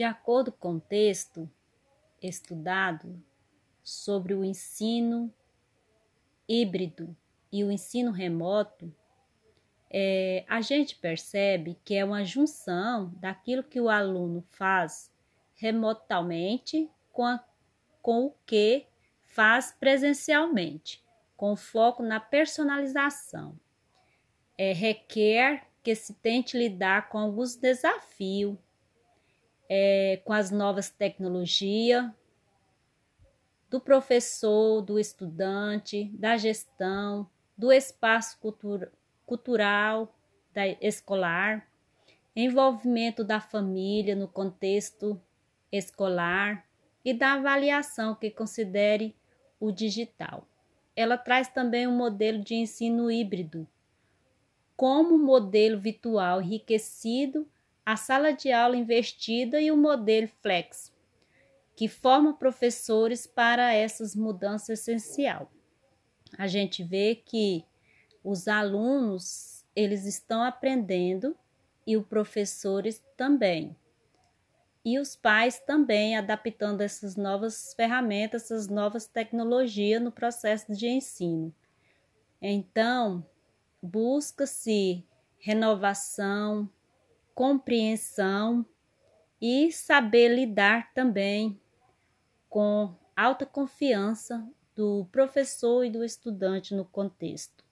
De acordo com o texto estudado sobre o ensino híbrido e o ensino remoto, é, a gente percebe que é uma junção daquilo que o aluno faz remotamente com, a, com o que faz presencialmente, com foco na personalização. É, requer que se tente lidar com alguns desafios, é, com as novas tecnologias, do professor, do estudante, da gestão, do espaço cultural da, escolar, envolvimento da família no contexto escolar e da avaliação que considere o digital. Ela traz também um modelo de ensino híbrido, como modelo virtual enriquecido, a sala de aula investida e o modelo flex, que forma professores para essas mudanças essencial. A gente vê que os alunos, eles estão aprendendo e os professores também. E os pais também adaptando essas novas ferramentas, essas novas tecnologias no processo de ensino. Então, busca-se renovação, compreensão e saber lidar também com alta confiança do professor e do estudante no contexto.